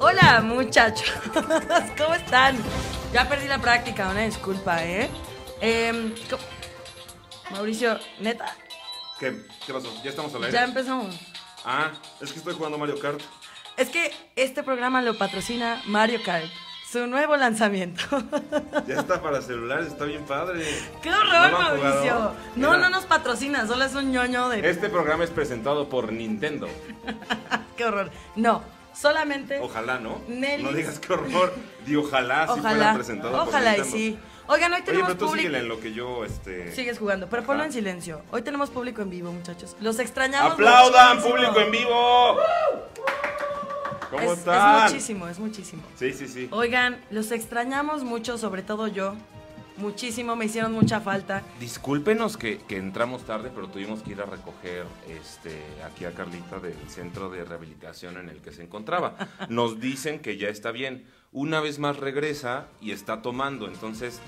Hola, muchachos. ¿Cómo están? Ya perdí la práctica, una disculpa, ¿eh? Em, Mauricio, neta, ¿Qué? ¿Qué pasó? ¿Ya estamos al aire? ya empezamos. Ah, es que estoy jugando Mario Kart. Es que este programa lo patrocina Mario Kart, su nuevo lanzamiento. Ya está para celulares, está bien padre. ¡Qué ¿No horror? Mauricio! No, Mira, no nos patrocina, solo es un ñoño de... Este programa es presentado por Nintendo. ¡Qué horror! No, solamente... Ojalá, ¿no? Nelly. No digas qué horror. Di ojalá si fuera Ojalá, presentado por ojalá y sí. Oigan, hoy Oye, tenemos pero tú público... en lo que yo, este... Sigues jugando, pero ponlo en silencio. Hoy tenemos público en vivo, muchachos. Los extrañamos. ¡Aplaudan, muchísimo. público en vivo! ¿Cómo Es, es están? muchísimo, es muchísimo. Sí, sí, sí. Oigan, los extrañamos mucho, sobre todo yo. Muchísimo, me hicieron mucha falta. Discúlpenos que, que entramos tarde, pero tuvimos que ir a recoger este, aquí a Carlita del centro de rehabilitación en el que se encontraba. Nos dicen que ya está bien. Una vez más regresa y está tomando. Entonces,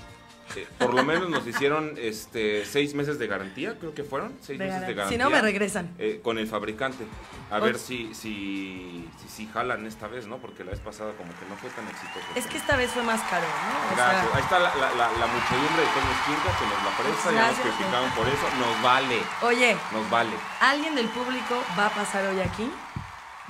eh, por lo menos nos hicieron este, seis meses de garantía, creo que fueron. Seis De meses de garan- garantía. si no, me regresan. eh, con el fabricante. A Oye. ver si, si, si, si jalan esta vez, ¿no? Porque la vez pasada como que no fue tan exitoso. Es que esta vez fue más caro, ¿no? O sea, Ahí está la, la, la, la muchedumbre de Toño Esquinca que nos la presta, ya nos criticaron por eso. Nos vale, oye, nos vale. alguien del público va a pasar hoy aquí.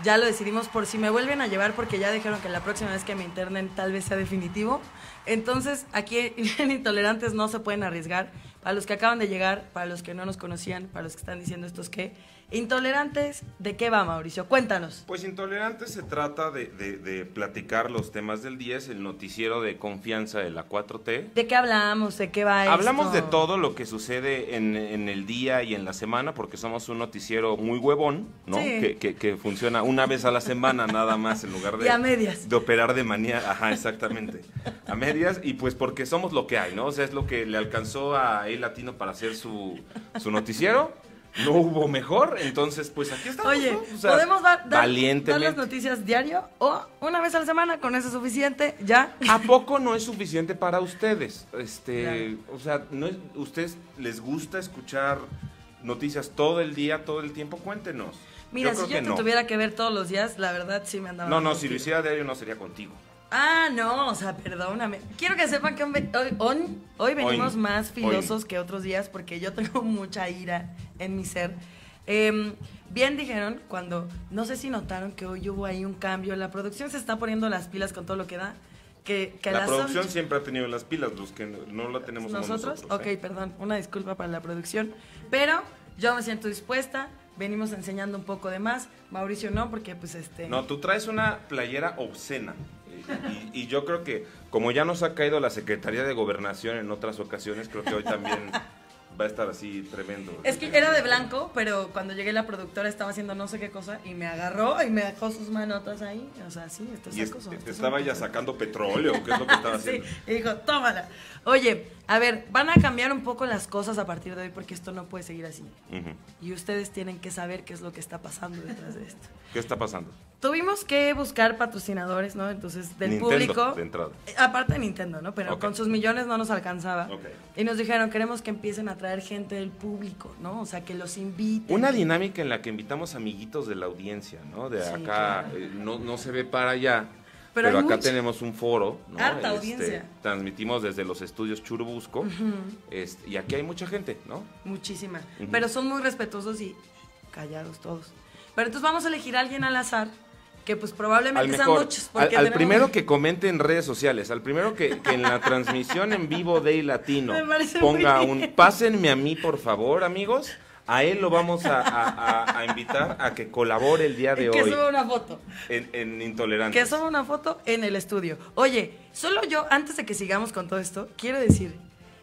Ya lo decidimos por si me vuelven a llevar porque ya dijeron que la próxima vez que me internen tal vez sea definitivo. Entonces, aquí en Intolerantes no se pueden arriesgar. Para los que acaban de llegar, para los que no nos conocían, para los que están diciendo estos qué. Intolerantes, ¿de qué va, Mauricio? Cuéntanos. Pues Intolerante se trata de, de, de platicar los temas del día, es el noticiero de confianza de la 4T. ¿De qué hablamos? ¿De qué va Hablamos esto? de todo lo que sucede en, en el día y en la semana, porque somos un noticiero muy huevón, ¿no? Sí. Que, que- que funciona una vez a la semana nada más, en lugar de... Y a medias. De operar de manía, ajá, exactamente. A medias, y pues porque somos lo que hay, ¿no? O sea, es lo que le alcanzó a El Latino para hacer su, su noticiero. No hubo mejor, entonces pues aquí estamos. Oye, ¿no? O sea, ¿podemos dar, dar- las noticias diario o una vez a la semana? Con eso es suficiente, ya. ¿A poco no es suficiente para ustedes? Este, Claro. o sea, ¿no es, ¿ustedes les gusta escuchar noticias todo el día, todo el tiempo? Cuéntenos. Mira, si yo te no. tuviera que ver todos los días, la verdad sí me andaba. No, no, si lo hiciera diario no sería contigo. Ah, no, o sea, perdóname. Quiero que sepan que hoy, hoy, venimos Hoy. más filosos que otros días porque yo tengo mucha ira en mi ser. Em, bien dijeron cuando, no sé si notaron que hoy hubo ahí un cambio, la producción se está poniendo las pilas con todo lo que da. Que, la producción ocho- siempre ha tenido las pilas, los que no, la tenemos ¿Nosotros? nosotros. ok, ¿eh? perdón, una disculpa para la producción. Pero yo me siento dispuesta, venimos enseñando un poco de más. Mauricio no, porque pues este... No, tú traes una playera obscena. Y, y- yo creo que, como ya nos ha caído la Secretaría de Gobernación en otras ocasiones, creo que hoy también va a estar así tremendo. Es que era de blanco, pero cuando llegué la productora estaba haciendo no sé qué cosa y me agarró y me dejó sus manotas ahí. O sea, sí, esto es te estaba ya sacando petróleo, ¿qué es lo que estaba Sí, haciendo? y dijo, tómala. Oye, a ver, van a cambiar un poco las cosas a partir de hoy porque esto no puede seguir así. Ujú. Y ustedes tienen que saber qué es lo que está pasando detrás de esto. ¿Qué está pasando? Tuvimos que buscar patrocinadores, ¿no? Entonces, del Nintendo, público. de entrada. Eh, Aparte de Nintendo, ¿no? Pero Ok. con sus millones no nos alcanzaba. Ok. Y nos dijeron, queremos que empiecen a traer gente del público, ¿no? O sea, que los inviten. Una dinámica en la que invitamos amiguitos de la audiencia, ¿no? De Sí, acá, claro. eh, no, no se ve para allá, Pero acá tenemos un foro, ¿no? Este, Harta audiencia. Transmitimos desde los estudios Churubusco, este, y aquí hay mucha gente, ¿no? Muchísima. Pero son muy respetuosos y callados todos. Pero entonces vamos a elegir a alguien al azar, que pues Al probablemente sean muchos. al, porque al tenemos- primero que comente en redes sociales, al primero que, que en la transmisión en vivo de Latino ponga un pásenme a mí por favor amigos, a él lo vamos a, a- a- a invitar a que colabore el día de que hoy suba una foto. en, en Intolerantes. Que suba una foto en el estudio. Oye, solo yo, antes de que sigamos con todo esto, quiero decir,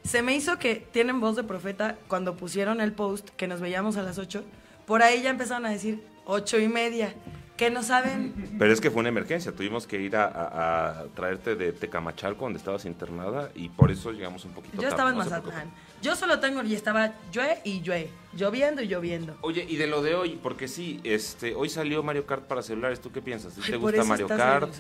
se me hizo que tienen voz de profeta cuando pusieron el post que nos veíamos a las 8. Por ahí ya empezaron a decir ocho y media. Que no saben. Pero es que fue una emergencia, tuvimos que ir a, a- a traerte de Tecamachalco, donde estabas internada, y por eso llegamos un poquito Yo tarde. estaba en no se Mazatlán. preocupen. Yo solo tengo y estaba llue y llue. Lloviendo y lloviendo. Oye, y de lo de hoy, porque sí, este, hoy salió Mario Kart para celulares, ¿tú qué piensas? Ay, ¿Te por gusta eso Mario estás Kart?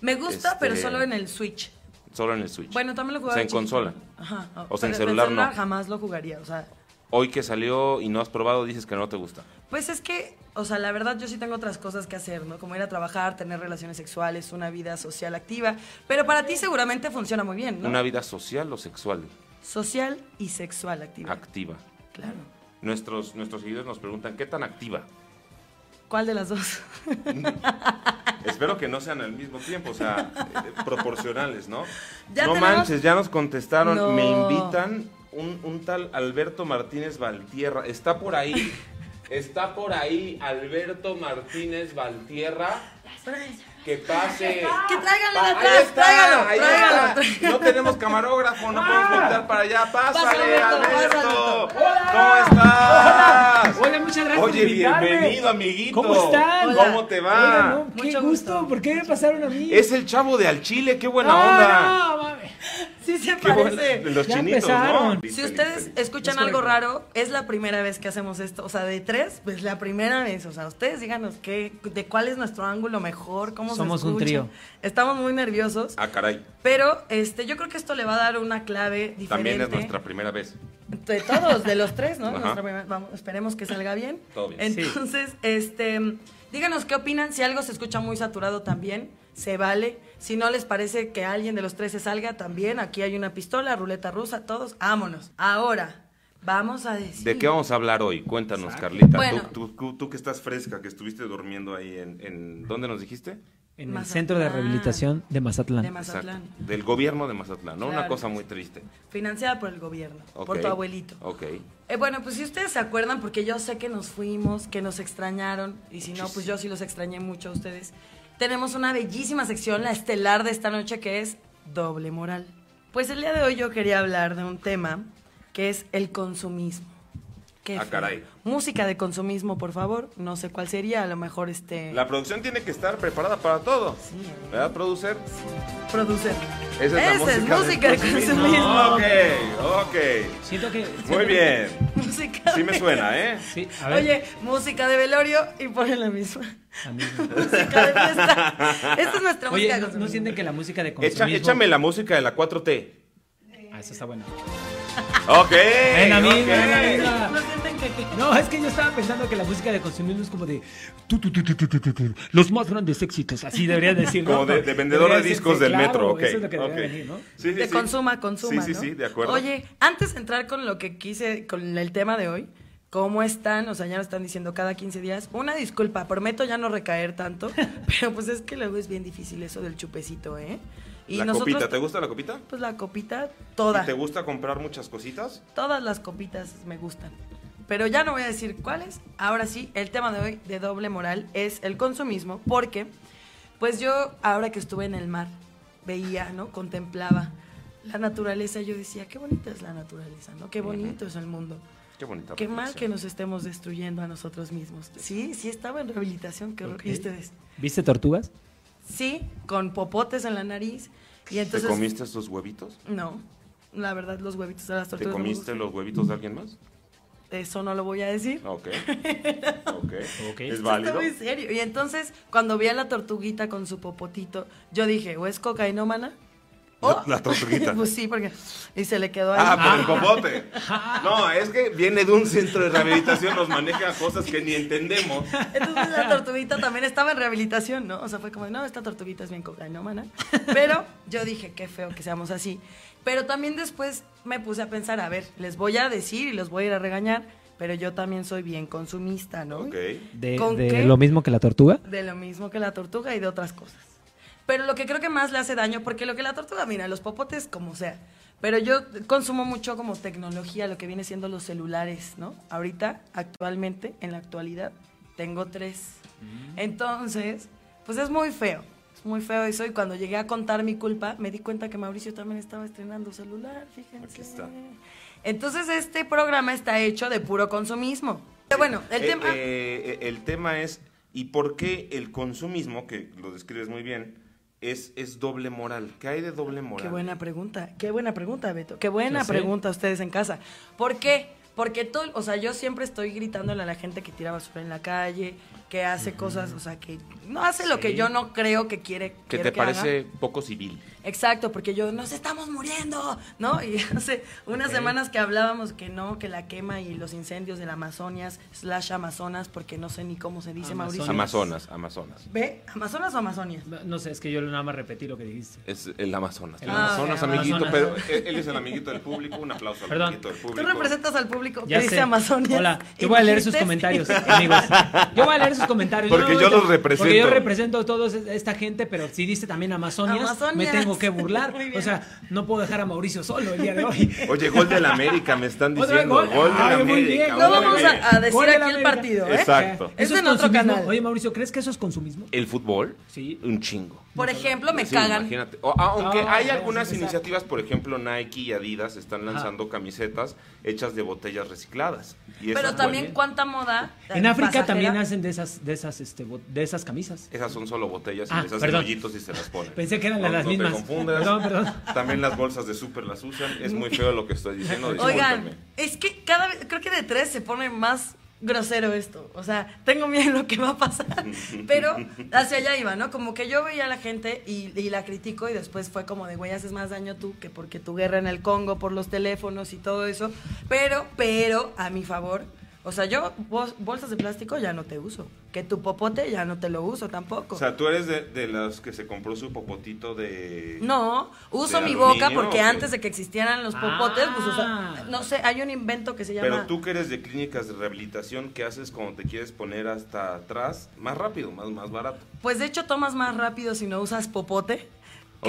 Me gusta, pero Este- solo en el Switch. Solo en el Switch. Bueno, también lo O jugaba. sea, de en chiquita. consola. Ajá. O sea, en pero celular no. jamás lo jugaría. O sea, Hoy que salió y no has probado, dices que no te gusta. Pues es que, o sea, la verdad yo sí tengo otras cosas que hacer, ¿no? Como ir a trabajar, tener relaciones sexuales, una vida social activa. Pero para ti seguramente funciona muy bien, ¿no? ¿Una vida social o sexual? Social y sexual activa. Activa. claro. Nuestros, nuestros seguidores nos preguntan, ¿qué tan activa? ¿Cuál de las dos? Espero que no sean al mismo tiempo, o sea, eh, proporcionales, ¿no? Ya no tenemos- manches, ya nos contestaron, No. me invitan un, un tal Alberto Martínez Valtierra. Está por ahí, está por ahí Alberto Martínez Valtierra. Que pase. Que tráiganlo de ahí atrás, está, tráigalo, ahí tráigalo, está. No tenemos camarógrafo, no podemos voltear para allá. Pásale, Alberto, Alberto. pasa, ¿Cómo estás? Hola, muchas gracias Oye, por bienvenido, amiguito. ¿Cómo están? Hola. ¿Cómo te va? No, qué Mucho gusto. gusto. ¿Por qué me pasaron a mí? Es el chavo de Al Chile, qué buena Ah, onda. no. Sí se parece. de los Ya chinitos, empezaron. ¿no? Si ustedes escuchan Es algo raro, es la primera vez que hacemos esto. O sea, de tres, pues la primera vez. O sea, ustedes díganos qué, de cuál es nuestro ángulo mejor, cómo Somos se un escucha. trío. Estamos muy nerviosos, Ah, caray. pero este, yo creo que esto le va a dar una clave diferente. También es nuestra primera vez. De todos, de los tres, ¿no? Ajá. Nuestra primera- vamos, esperemos que salga bien. Todo bien. Entonces, este, díganos qué opinan. Si algo se escucha muy saturado también, se vale. Si no les parece que alguien de los tres se salga, también. Aquí hay una pistola, ruleta rusa, todos, vámonos. Ahora, vamos a decir. ¿De qué vamos a hablar hoy? Cuéntanos, Carlita. Bueno. Tú, tú- tú- tú que estás fresca, que estuviste durmiendo ahí en... en- ¿Dónde nos dijiste? En el. Centro de Rehabilitación de Mazatlán. De Mazatlán. Exacto. Del gobierno de Mazatlán, ¿no? Una cosa muy triste. Financiada por el gobierno, por tu abuelito. Ok. Eh, bueno, pues si ustedes se acuerdan, porque yo sé que nos fuimos, que nos extrañaron, y si no, pues yo sí los extrañé mucho a ustedes. Tenemos una bellísima sección, la estelar de esta noche, que es doble moral. Pues el día de hoy yo quería hablar de un tema que es el consumismo. Qué Ah, caray. Música de consumismo, por favor. No sé cuál sería, a lo mejor este... La producción tiene que estar preparada para todo. Sí, ¿Verdad, producer? producer. Esa es la Esa es música, música de consumismo. Ok, ok. Siento que. Muy bien. Música Sí me de- suena, ¿eh? Sí, a ver. Oye, música de velorio y ponen la misma. música de fiesta. Esta es nuestra Oye, música de ¿no, no consumismo. sienten que la música de Echa- consumismo... échame la música de la 4T. Ah, eso está bueno. Ok. Ven a mí, okay. ven. No, es que yo estaba pensando que la música de consumismo es como de tu, tu, tu, los más grandes éxitos, así debería decirlo. Como de, de vendedora de discos del metro, ok. Que de consuma, consuma. Oye, antes de entrar con lo que quise, con el tema de hoy, ¿Cómo están? O sea, ya lo están diciendo cada 15 días. Una disculpa, prometo ya no recaer tanto, pero pues es que luego es bien difícil eso del chupecito, ¿eh? Y la nosotros, copita, ¿te gusta la copita? Pues la copita, toda. ¿Y ¿Te gusta comprar muchas cositas? Todas las copitas me gustan. Pero ya no voy a decir cuáles. Ahora sí, el tema de hoy de doble moral es el consumismo, porque pues yo ahora que estuve en el mar veía, ¿no? Contemplaba la naturaleza, yo decía, qué bonita es la naturaleza, ¿no? Qué bonito es el mundo. Qué bonita. Qué mal que nos estemos destruyendo a nosotros mismos. Sí, sí estaba en rehabilitación, qué horror. Ok. ¿Y ustedes? ¿Viste tortugas? Sí, con popotes en la nariz. Y ¿Te entonces comiste estos huevitos? No. La verdad, los huevitos de las ¿Te tortugas. me comiste los huevitos de alguien más? Eso no lo voy a decir. Ok. Ok. Ok. ¿Es válido? Está muy serio. Y entonces, cuando vi a la tortuguita con su popotito, yo dije, ¿o es cocainómana? La- la tortuguita. pues sí, porque. Y se le quedó ahí. Ah, por el popote. No, es que viene de un centro de rehabilitación, nos maneja cosas que ni entendemos. Entonces la tortuguita también estaba en rehabilitación, ¿no? O sea, fue como, no, esta tortuguita es bien cocainómana. Pero yo dije, qué feo que seamos así. Pero también después me puse a pensar, a ver, les voy a decir y los voy a ir a regañar, pero yo también soy bien consumista, ¿no? Ok. ¿De, ¿Con de lo mismo que la tortuga? De lo mismo que la tortuga y de otras cosas. Pero lo que creo que más le hace daño, porque lo que la tortuga, mira, los popotes como sea. Pero yo consumo mucho como tecnología, lo que viene siendo los celulares, ¿no? Ahorita, actualmente, en la actualidad, tengo tres. Entonces, pues es muy feo. Es muy feo eso. Y cuando llegué a contar mi culpa, me di cuenta que Mauricio también estaba estrenando celular, fíjense. Aquí está. Entonces, este programa está hecho de puro consumismo. Pero bueno, el Eh, tema... eh, el tema es, ¿y por qué el consumismo, que lo describes muy bien, es, es doble moral? ¿Qué hay de doble moral? Qué buena pregunta, qué buena pregunta, Beto. Qué buena pregunta ustedes en casa. ¿Por qué? Porque todo, o sea, yo siempre estoy gritándole a la gente que tira basura en la calle, que hace cosas, o sea, que no hace lo que yo no creo que quiere Que te parece poco civil. Exacto, porque yo, nos estamos muriendo, ¿no? Y hace unas semanas que hablábamos que no, que la quema y los incendios del Amazonas, slash Amazonas, porque no sé ni cómo se dice, Amazonas. Mauricio. Amazonas, Amazonas. ¿Ve? ¿Amazonas o Amazonias? No sé, es que yo nada más repetí lo que dijiste. Es el Amazonas. El Ah, Amazonas, ok, amiguito, Amazonas. pero él, él es el amiguito del público. Un aplauso al Perdón. amiguito del Tú público. representas al público Ya que dice sé. Amazonias. Hola, yo voy a leer sus comentarios, amigos. Yo voy a leer sus comentarios. Porque no, yo los represento. Porque yo represento a toda esta gente, pero si dice también Amazonias, Amazonias. me tengo que burlar. O sea, no puedo dejar a Mauricio solo el día de hoy. Oye, gol del América, me están diciendo. gol. Gol del Ay, muy América. bien. No vamos América. a, a decir aquí el América. partido, ¿eh? Exacto. Eso ¿Eso es en otro canal. Oye, Mauricio, ¿crees que eso es consumismo? El fútbol, Sí. un chingo. Por ejemplo, me Sí, cagan. Imagínate. O- aunque Ah, hay algunas exacto. iniciativas, por ejemplo, Nike y Adidas están lanzando camisetas hechas de botellas recicladas. Y Pero esas, también cuánta moda. En África pasajera. también hacen de esas, de esas, este, de esas camisas. Esas son solo botellas y Ah, les hacen perdón. hoyitos y se las ponen. Pensé que eran No- las no mismas. Confundas. Perdón. También las bolsas de súper las usan. Es muy feo lo que estoy diciendo. Oigan, es que cada vez, creo que de tres se pone más grosero esto. O sea, tengo miedo de lo que va a pasar. Pero hacia allá iba, ¿no? Como que yo veía a la gente y, y la critico y después fue como de, güey, haces más daño tú que porque tu guerra en el Congo por los teléfonos y todo eso. Pero, pero, a mi favor. O sea, yo bol- bolsas de plástico ya no te uso. Que tu popote ya no te lo uso tampoco. O sea, tú eres de, de las que se compró su popotito de... No, uso ¿De mi boca porque antes de que existieran los popotes, pues, o sea, Ah. no sé, hay un invento que se llama... Pero tú que eres de clínicas de rehabilitación, ¿qué haces cuando te quieres poner hasta atrás? Más rápido, más, más barato. Pues de hecho tomas más rápido si no usas popote.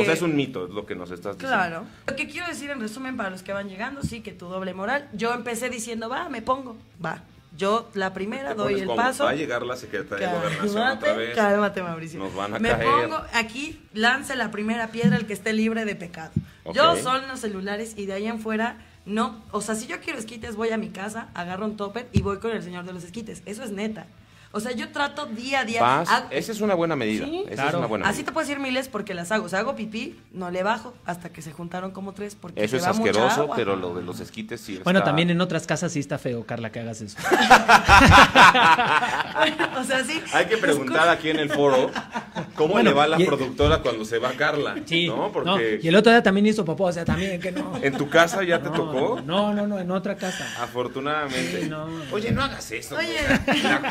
O sea, es un mito, es lo que nos estás diciendo. Claro. Lo que quiero decir en resumen para los que van llegando, sí, que tu doble moral. Yo empecé diciendo, va, me pongo, va. Yo la primera doy el como, paso. Va a llegar la Secretaría de Gobernación otra Cálmate, vez. cálmate, Mauricio. Nos van a Me caer. pongo aquí, lance la primera piedra el que esté libre de pecado. Yo Ok. son los celulares y de ahí en fuera no, o sea, si yo quiero esquites voy a mi casa, agarro un topper y voy con el señor de los esquites. Eso es neta. O sea, yo trato día a día. Vas, hago- esa es una buena medida. Sí. Esa es Claro. una buena Así te medida. puedo decir miles porque las hago. O sea, hago pipí, no le bajo hasta que se juntaron como tres porque Eso se es va mucha asqueroso, agua. pero lo de los esquites sí Bueno, está- también en otras casas sí está feo, Carla, que hagas eso. o sea, sí. Hay que preguntar aquí en el foro cómo Bueno, le va a la y- productora cuando se va Carla. Sí. ¿No? no, Porque Y el otro día también hizo popó, o sea, también que no. en tu casa ya te tocó. No, no, no, en otra casa. Afortunadamente. Sí, no. Oye, no hagas eso. Oye.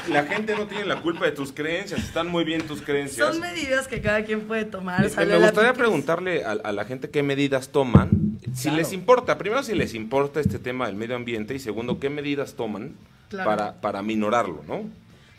la gente no tiene la culpa de tus creencias. Están muy bien tus creencias. Son medidas que cada quien puede tomar. Me- gustaría preguntarle a, a la gente qué medidas toman, si Claro. les importa, primero si les importa este tema del medio ambiente y segundo qué medidas toman Claro. para, para minorarlo, ¿no?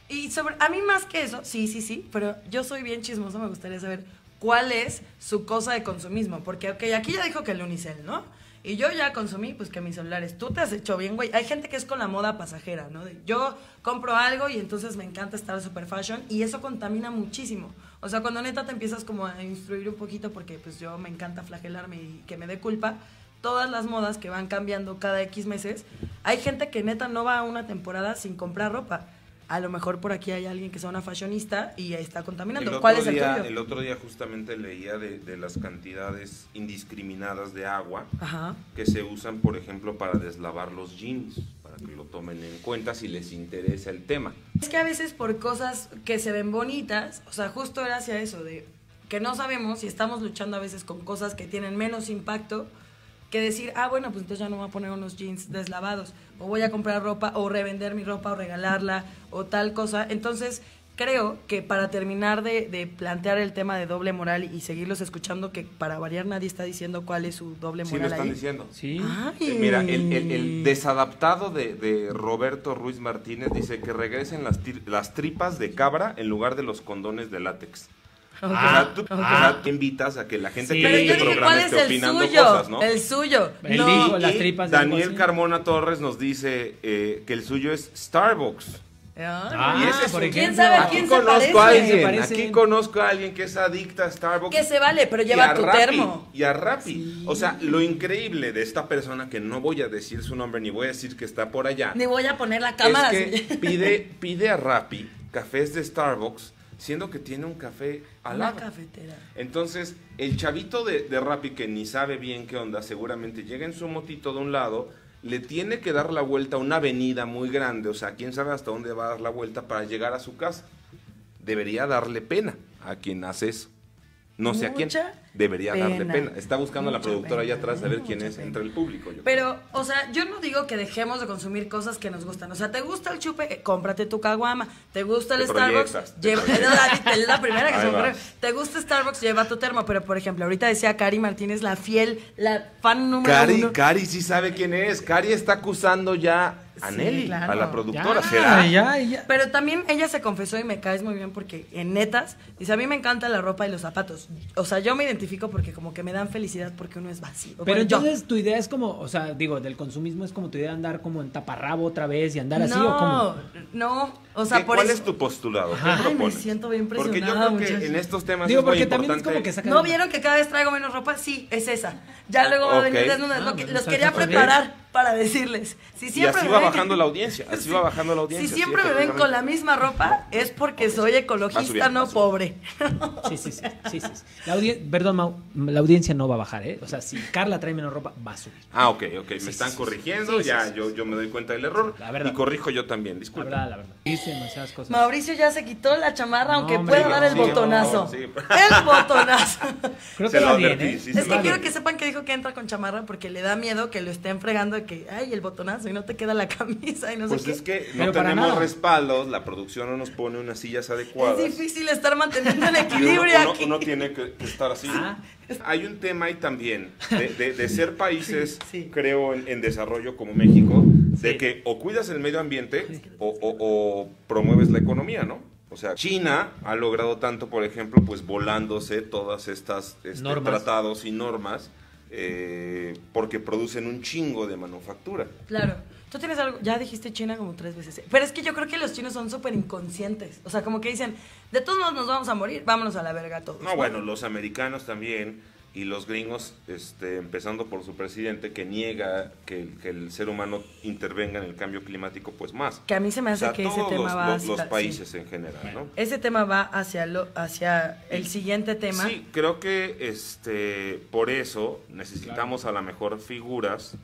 Y sobre, a mí más que eso, sí, sí, sí, pero yo soy bien chismoso, me gustaría saber cuál es su cosa de consumismo. Porque, ok, aquí ya dijo que el unicel, ¿no? Y yo ya consumí, pues que mis celulares. Tú te has hecho bien, güey. Hay gente que es con la moda pasajera, ¿no? Yo compro algo y entonces me encanta estar super fashion y eso contamina muchísimo. O sea, cuando neta te empiezas como a instruir un poquito porque pues yo me encanta flagelarme y que me dé culpa, todas las modas que van cambiando cada X meses, hay gente que neta no va a una temporada sin comprar ropa. A lo mejor por aquí hay alguien que sea una fashionista y está contaminando. El ¿Cuál es el día, tuyo? el otro día justamente leía de, de las cantidades indiscriminadas de agua Ajá. que se usan, por ejemplo, para deslavar los jeans, para que lo tomen en cuenta si les interesa el tema. Es que a veces por cosas que se ven bonitas, o sea, justo era hacia eso, de que no sabemos y estamos luchando a veces con cosas que tienen menos impacto que decir, ah, bueno, pues entonces ya no voy a poner unos jeans deslavados, o voy a comprar ropa, o revender mi ropa, o regalarla, o tal cosa. Entonces, creo que para terminar de, de plantear el tema de doble moral y seguirlos escuchando, que para variar nadie está diciendo cuál es su doble Sí lo moral están ahí. diciendo. Sí. Ay. Eh, Mira, el, el- el desadaptado de, de Roberto Ruiz Martínez dice que regresen las, tir- las tripas de cabra en lugar de los condones de látex. Ok. o sea, tú, o sea, tú invitas a que la gente Sí. que ve este programa ¿cuál es esté opinando suyo? cosas, ¿no? El suyo. No. las tripas Daniel. Carmona Torres nos dice eh, que el suyo es Starbucks. Ah, y ese es por un- ejemplo. ¿Quién sabe a Aquí quién se conozco parece? a alguien, parecen. aquí conozco a alguien que es adicta a Starbucks. Que se vale, pero lleva tu Rappi, termo. Y a Rappi. O sea, lo increíble de esta persona, que no voy a decir su nombre ni voy a decir que está por allá, Ni voy a poner la cámara. es que pide, pide a Rappi cafés de Starbucks, siendo que tiene un café al Una lado. cafetera. Entonces, el chavito de, de Rappi que ni sabe bien qué onda, seguramente llega en su motito de un lado, le tiene que dar la vuelta a una avenida muy grande, o sea, quién sabe hasta dónde va a dar la vuelta para llegar a su casa. Debería darle pena a quien hace eso. No sé a quién. Debería darle pena. Está buscando a la productora allá atrás a ver mucha quién es pena. entre el público. yo creo. Pero, o sea, yo no digo que dejemos de consumir cosas que nos gustan. O sea, ¿te gusta el chupe? Eh, cómprate tu caguama. ¿Te gusta el Te Starbucks? Lleva, es la- primera que se ocurre. ¿Te gusta Starbucks? Lleva tu termo. Pero, por ejemplo, ahorita decía Cari Martínez, la fiel, la fan número Cari, uno. Cari sí sabe quién es. Cari está acusando ya a Sí, Nelly, claro. a la productora. Ya, ¿Será? ya, ya. Pero también ella se confesó y me caes muy bien porque en netas dice, a mí me encanta la ropa y los zapatos. O sea, yo me identifico porque como que me dan felicidad porque uno es vacío. Pero Bueno, yo. entonces tu idea es como, o sea, digo, del consumismo es como tu idea de andar como en taparrabo otra vez y andar así o no, como. no, o sea, ¿Qué- por ¿Cuál eso. es tu postulado? ¿Qué Ajá. Ay, me siento bien Porque yo creo que en estos temas Digo, es muy porque también es importante. como que sacan. ¿No vieron que cada vez traigo menos ropa? Sí, es esa. Ya luego va a venir Ok. desnuda. Ah, Lo que- bueno, los quería preparar para decirles. Si Y siempre bajando la audiencia, así va bajando la audiencia. Si siempre me ven con la misma ropa, es porque soy ecologista, subiendo, no pobre. Sí, sí, sí, sí, sí, sí. La Perdón, Mau, la audiencia no va a bajar, ¿eh? O sea, si Carla trae menos ropa, va a subir. Ah, ok, ok, me Sí, están corrigiendo, Sí, sí, ya sí, yo, yo me doy cuenta del error La verdad. y corrijo yo también, La disculpa. verdad, la verdad. Dice demasiadas cosas. Mauricio ya se quitó la chamarra, No, aunque pueda dar el sí, botonazo. sí. El botonazo. Creo Se que lo va bien, ¿eh? sí, es que quiero que sepan que dijo que entra con chamarra porque le da miedo que lo estén fregando de que, ay, el botonazo y no te queda la camisa y no Pues sé es qué. que no Pero tenemos respaldos, la producción no nos pone unas sillas adecuadas. Es difícil estar manteniendo el uno, equilibrio uno- aquí. uno tiene que, estar así. Ah. Hay un tema ahí también de, de- de ser países, Sí, sí. creo, en, en desarrollo como México, de Sí. que o cuidas el medio ambiente o, o- o promueves la economía, ¿no? O sea, China ha logrado tanto, por ejemplo, pues volándose todas estas este, tratados y normas eh, porque producen un chingo de manufactura. Claro. Tú tienes algo, ya dijiste China como tres veces. Pero es que yo creo que los chinos son súper inconscientes. O sea, como que dicen, de todos modos nos vamos a morir, vámonos a la verga todos. No, bueno, los americanos también y los gringos, este, empezando por su presidente, que niega que, el- que el ser humano intervenga en el cambio climático, pues más. Que a mí se me O hace sea, que ese tema los, va hacia... los sí. países en general, ¿no? Ese tema va hacia, lo, hacia el siguiente tema. Sí, creo que este, por eso necesitamos a lo mejor figuras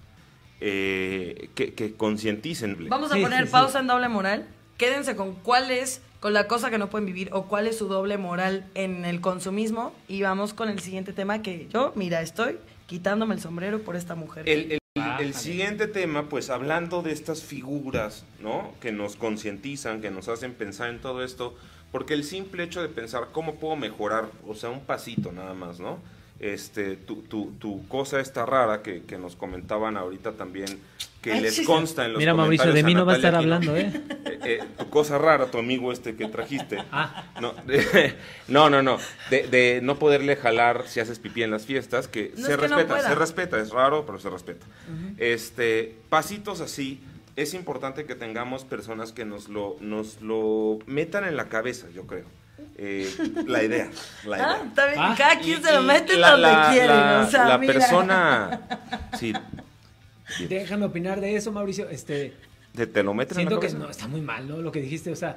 eh, que, que concienticen. Vamos a Sí, poner sí, sí. pausa en doble moral. Quédense con cuál es, con la cosa que no pueden vivir o cuál es su doble moral en el consumismo. Y vamos con el siguiente tema que yo, mira, estoy quitándome el sombrero por esta mujer. El, el- Bájale. el siguiente tema, pues hablando de estas figuras, ¿no? Que nos concientizan, que nos hacen pensar en todo esto, porque el simple hecho de pensar cómo puedo mejorar, o sea, un pasito nada más, ¿no? Este, tu, tu, tu cosa está rara que, que nos comentaban ahorita también, que Ay, les sí. consta en los Mira, Mauricio, de mí no va a estar hablando, ¿eh? Eh, eh, tu cosa rara, tu amigo este que trajiste. Ah. No, de- no, no, no. De, de no poderle jalar si haces pipí en las fiestas, que No se es que no respeta, se respeta, es raro, pero se respeta. Este, pasitos así, es importante que tengamos personas que nos lo, nos lo metan en la cabeza, yo creo. Eh, la idea, la idea. Ah, está bien, Ah. cada quien Y- se lo mete la- donde la- quiere. la- o sea, la mira. persona, sí, Déjame opinar de eso, Mauricio. Este, te, te lo meten en la siento que no, está muy mal, ¿no? Lo que dijiste, o sea,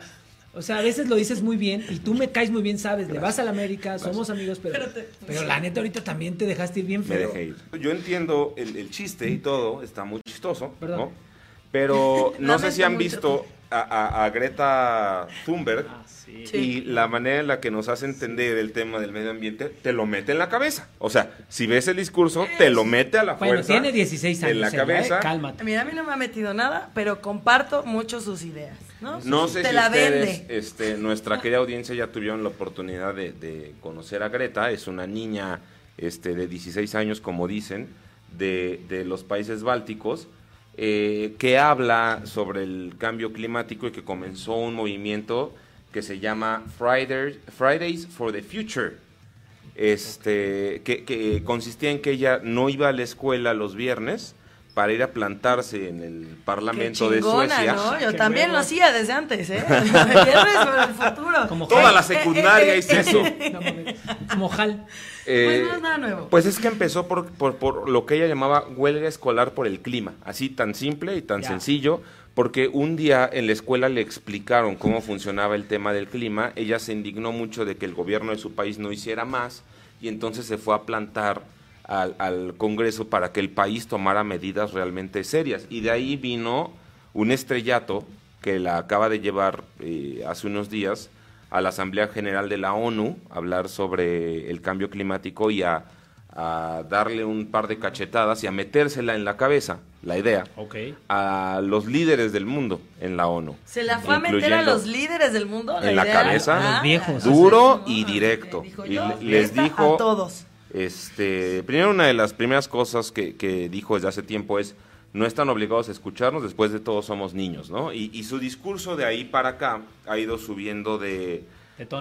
o sea, a veces lo dices muy bien y tú me caes muy bien, sabes, le vas a la América, somos amigos, pero, Espérate. pero la neta ahorita también te dejaste ir bien Me feo. dejé ir. Yo entiendo el, el chiste y todo, está muy chistoso, Perdón. ¿no? Pero no sé si han mucho. visto a, a- a Greta Thunberg Ah, sí. Sí. y la manera en la que nos hace entender el tema del medio ambiente, te lo mete en la cabeza. O sea, si ves el discurso, te lo mete a la Bueno, fuerza. tiene 16 años. En la ella, ¿eh? Cálmate. Mira, a mí no me ha metido nada, pero comparto mucho sus ideas. No, No sé Te si la ustedes, vende. este, nuestra querida audiencia ya tuvieron la oportunidad de, de conocer a Greta. Es una niña este, de 16 años, como dicen, de, de los países bálticos, eh, que habla sobre el cambio climático y que comenzó un movimiento que se llama Friday- Fridays for the Future. Este, que, que consistía en que ella no iba a la escuela los viernes para ir a plantarse en el Qué Parlamento de chingona, Suecia. ¿no? Yo Qué también huevo. lo hacía desde antes, ¿eh? Viernes el futuro. Como Toda la secundaria hice eso. No, mames. Como Hal. Eh, Pues no es nada nuevo. Pues es que empezó por, por, por lo que ella llamaba huelga escolar por el clima, así tan simple y tan Ya. sencillo, porque un día en la escuela le explicaron cómo funcionaba el tema del clima, ella se indignó mucho de que el gobierno de su país no hiciera más y entonces se fue a plantar al, al Congreso para que el país tomara medidas realmente serias. Y de ahí vino un estrellato que la acaba de llevar eh, hace unos días a la Asamblea General de la ONU a hablar sobre el cambio climático y a, a darle un par de cachetadas y a metérsela en la cabeza, la idea, a los líderes del mundo en la ONU. Se la fue a meter a los líderes del mundo. en la cabeza, A los viejos. duro sí, y directo. dijo, Y les dijo- A todos. Este, primero una de las primeras cosas que, que dijo desde hace tiempo es no están obligados a escucharnos, después de todo somos niños, ¿no? Y, y su discurso de ahí para acá ha ido subiendo de,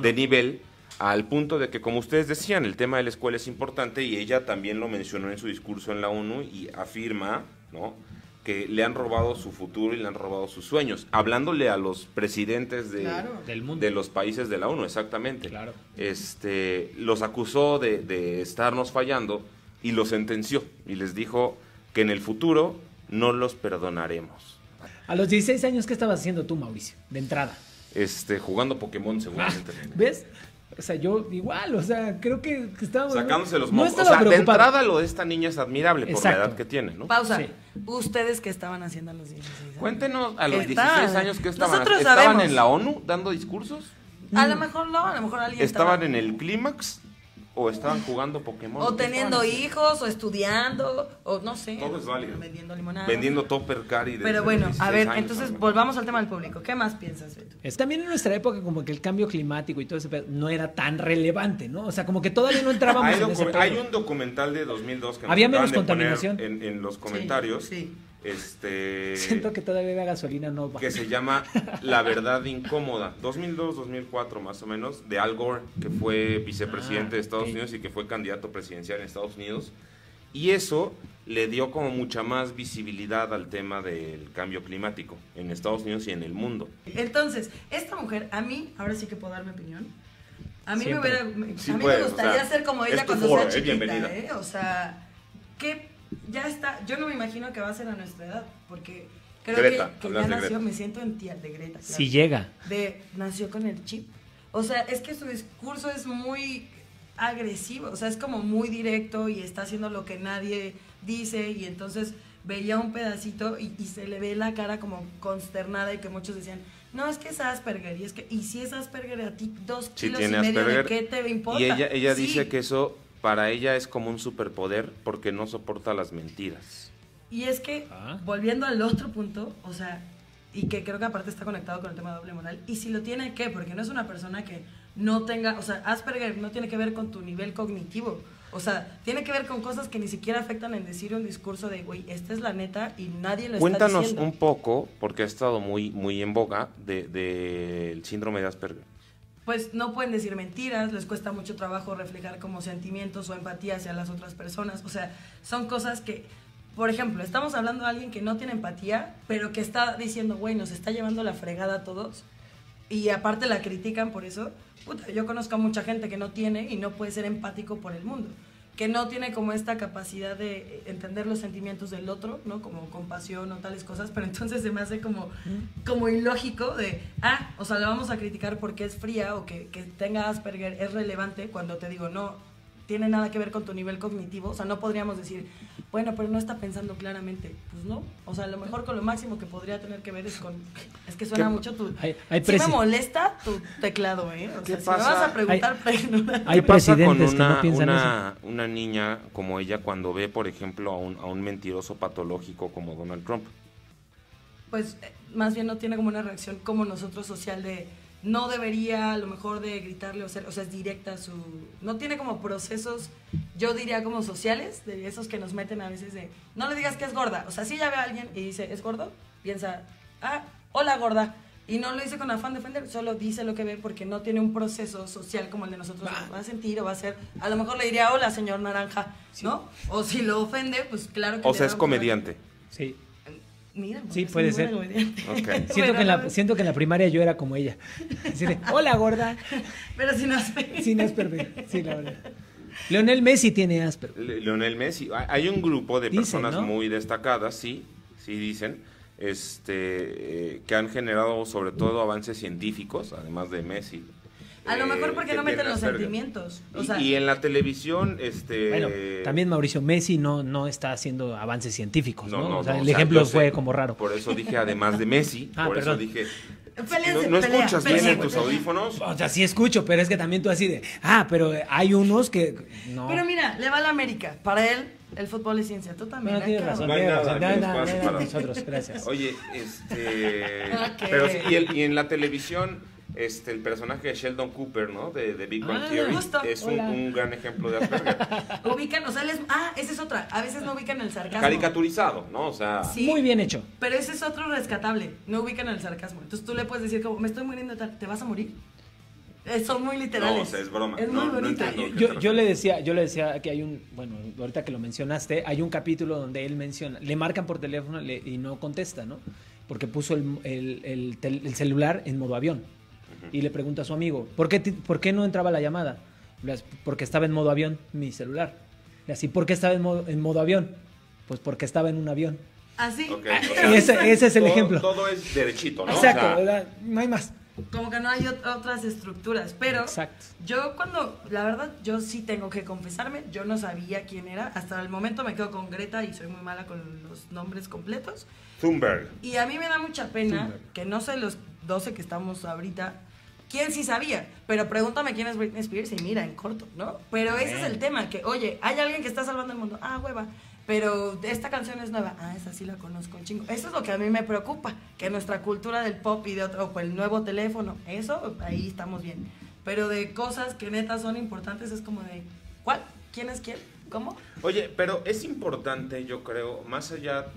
De nivel al punto de que, como ustedes decían, el tema de la escuela es importante y ella también lo mencionó en su discurso en la ONU y afirma, ¿no? que le han robado su futuro y le han robado sus sueños, hablándole a los presidentes de, Claro. Del mundo. de los países de la ONU, exactamente. Claro. Este, los acusó de, de estarnos fallando y los sentenció y les dijo que en el futuro no los perdonaremos. A los 16 años, ¿qué estabas haciendo tú, Mauricio? De entrada. Este, jugando Pokémon Ah, seguramente. ¿Ves? O sea, yo igual, o sea, creo que que estábamos... Sacándose los No mocos. O estaba sea, de entrada lo de esta niña es admirable por la edad que tiene, ¿no? Pausa. Sí. ¿Ustedes qué estaban haciendo a los 16 años? Cuéntenos a los ¿Qué 16 estaban? años que estaban. Nosotros ¿Estaban sabemos. en la ONU dando discursos? A lo mejor no, a lo mejor alguien ¿Estaban estaba- en el clímax? ¿O estaban jugando Pokémon? O ¿Qué teniendo hijos, o estudiando, o no sé. Todo es válido. Vendiendo limonada. Vendiendo Topper Cari. Pero bueno, a 16 ver, años, entonces volvamos al tema del público. ¿Qué más piensas, Beto? Es también en nuestra época como que el cambio climático y todo ese pedo no era tan relevante, ¿no? O sea, como que todavía no entrábamos Hay, en ese pedo. hay un documental de 2002 que nos Había menos contaminación. En, en los comentarios. Sí, Este, Siento que todavía la gasolina no va. que se llama La verdad incómoda, 2002-2004 más o menos, de Al Gore, que fue vicepresidente Ah, de Estados. Unidos y que fue candidato presidencial en Estados Unidos. Y eso le dio como mucha más visibilidad al tema del cambio climático en Estados Unidos y en el mundo. Entonces, esta mujer, a mí, ahora sí que puedo dar mi opinión. A mí, me, Siempre. hubiera, me- Sí a mí puedes, me o gustaría sea, ser como ella cuando sea eh, chiquita, bienvenida. ¿eh? O sea, que ya está. Yo no me imagino que va a ser a nuestra edad, porque creo Greta, que, ya nació, Greta. me siento en tía de Greta. claro. Si llega. de nació con el chip. O sea, es que su discurso es muy agresivo, o sea, es como muy directo y está haciendo lo que nadie dice y entonces veía un pedacito y, y se le ve la cara como consternada y que muchos decían, no, es que es Asperger y es que, y si es Asperger a ti dos Sí kilos y medio Asperger. de qué te importa. Y ella, ella Sí. dice que eso para ella es como un superpoder porque no soporta las mentiras. Y es que, Ah. volviendo al otro punto, o sea, y que creo que aparte está conectado con el tema de doble moral, y si lo tiene, ¿qué? Porque no es una persona que no tenga, o sea, Asperger no tiene que ver con tu nivel cognitivo, o sea, tiene que ver con cosas que ni siquiera afectan en decir un discurso de, güey, esta es la neta y nadie lo está Cuéntanos diciendo. un poco, porque ha estado muy, muy en boga, del de, el síndrome de Asperger. Pues no pueden decir mentiras, les cuesta mucho trabajo reflejar como sentimientos o empatía hacia las otras personas. O sea, son cosas que, por ejemplo, estamos hablando de alguien que no tiene empatía, pero que está diciendo, güey, nos está llevando la fregada a todos. Y aparte la critican por eso. Puta, yo conozco a mucha gente que no tiene y no puede ser empático por el mundo. Que no tiene como esta capacidad de entender los sentimientos del otro, ¿no? Como compasión o tales cosas, pero entonces se me hace como, como ilógico de, ah, o sea, la vamos a criticar porque es fría o que, que tenga Asperger es relevante cuando te digo, no, tiene nada que ver con tu nivel cognitivo. O sea, no podríamos decir, bueno, pero no está pensando claramente. Pues no. O sea, a lo mejor con lo máximo que podría tener que ver es con. Es que suena mucho tu. Hay- hay sí me molesta tu teclado, ¿eh? O ¿Qué sea, si pasa? me vas a preguntar, pregunta. Hay ¿Qué pasa con presidentes que una, no piensan una, una niña como ella cuando ve, por ejemplo, a un, a un mentiroso patológico como Donald Trump? Pues eh, más bien no tiene como una reacción como nosotros social de. No debería a lo mejor de gritarle o ser, o sea, es directa su... No tiene como procesos, yo diría como sociales, de esos que nos meten a veces de, no le digas que es gorda. O sea, si ya ve a alguien y dice, ¿es gordo? Piensa, ah, hola gorda. Y no lo dice con afán de ofender, solo dice lo que ve porque no tiene un proceso social como el de nosotros. Va a sentir o va a ser, a lo mejor le diría, hola señor naranja, ¿no? O si lo ofende, pues claro que... O sea, es comediante. Sí. Mira, Sí, puede ser. Siento, Bueno, que en la, siento que en la primaria yo era como ella. Así de, hola gorda. Pero si no es Sin Asperger. Sí, la verdad. Leonel Messi tiene Asperger. Le- Leonel Messi. Hay- Hay un grupo de Dicen, personas ¿no? muy destacadas, sí, sí dicen, este, eh, que han generado sobre todo avances científicos, además de Messi. A lo eh, mejor porque que no meten los sentimientos. O Y- sea, y, en la televisión, este... Bueno, también Mauricio Messi no, no está haciendo avances científicos, ¿no? No, no, o sea, no, el o sea, ejemplo sé, fue como raro. Por eso dije, además de Messi, Ah, por perdón. eso dije... ¿No, pelea, escuchas pelea, bien en tus audífonos? O sea, sí escucho, pero es que también tú así de, ah, pero hay unos que no. Pero mira, le va a la América. Para él, el fútbol es ciencia. Tú también. Tienes razón, No hay tienes nada razón. No, no, no, nosotros, gracias. Oye, este... Ok. Pero sí, y, el- y en la televisión, este, el personaje de Sheldon Cooper, ¿no? De, de Big Bang Ah, Theory, es un, un gran ejemplo de Asperger. Ubican, o sea, les- ah, esa es otra. A veces no ubican el sarcasmo. Caricaturizado, ¿no? O sea... Sí. Muy bien hecho. Pero ese es otro rescatable. No ubican el sarcasmo. Entonces tú le puedes decir como, me estoy muriendo de tal, ¿te vas a morir? Eh, son muy literales. No, o sea, es broma. Es No, muy no entiendo. Yo, yo le decía, yo le decía que hay un, bueno, ahorita que lo mencionaste, hay un capítulo donde él menciona, le marcan por teléfono le- y no contesta, ¿no? Porque puso el, el- el tel- el celular en modo avión. Y le pregunta a su amigo, ¿por qué, ¿por qué no entraba la llamada? Porque estaba en modo avión mi celular. Le hace, ¿por qué estaba en modo, en modo avión? Pues porque estaba en un avión. Así. Ok, Ah, o sea, ese- ese es el todo- ejemplo. Todo es derechito, ¿no? O Exacto, sea, ¿verdad? no hay más. Como que no hay ot- otras estructuras. Pero Exacto. yo cuando, la verdad, yo sí tengo que confesarme, yo no sabía quién era. Hasta el momento me quedo con Greta y soy muy mala con los nombres completos. Thunberg. Y a mí me da mucha pena Thunberg. que no sé los 12 que estamos ahorita, quién sí sabía. Pero pregúntame quién es Britney Spears y mira, en corto, ¿no? Pero ese es el tema, que oye, hay alguien que está salvando el mundo. Ah, hueva. Pero esta canción es nueva. Ah, esa sí la conozco un chingo. Eso es lo que a mí me preocupa. Que nuestra cultura del pop y de otro, o el nuevo teléfono, eso, ahí estamos bien. Pero de cosas que neta son importantes es como de, ¿cuál? ¿Quién es quién? ¿Cómo? Oye, pero es importante, yo creo, más allá,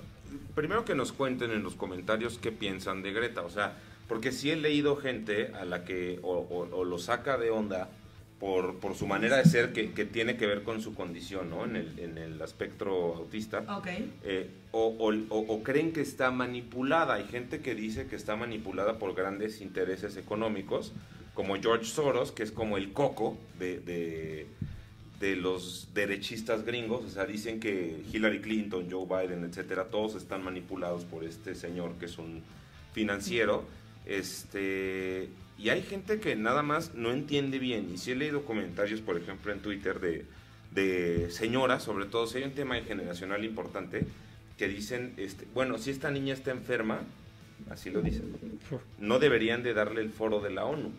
primero que nos cuenten en los comentarios qué piensan de Greta, o sea, porque sí he leído gente a la que o, o- o lo saca de onda por, por su manera de ser que, que tiene que ver con su condición, ¿no? En el, en el espectro autista. Ok. Eh, o, o- o- o creen que está manipulada. Hay gente que dice que está manipulada por grandes intereses económicos, como George Soros, que es como el coco de, de- de los derechistas gringos. O sea, dicen que Hillary Clinton, Joe Biden, etcétera, todos están manipulados por este señor que es un financiero. Este, y hay gente que nada más no entiende bien. Y sí he leído comentarios, por ejemplo, en Twitter de, de señoras, sobre todo si hay un tema generacional importante, que dicen, este, bueno, si esta niña está enferma, así lo dicen, no deberían de darle el foro de la ONU.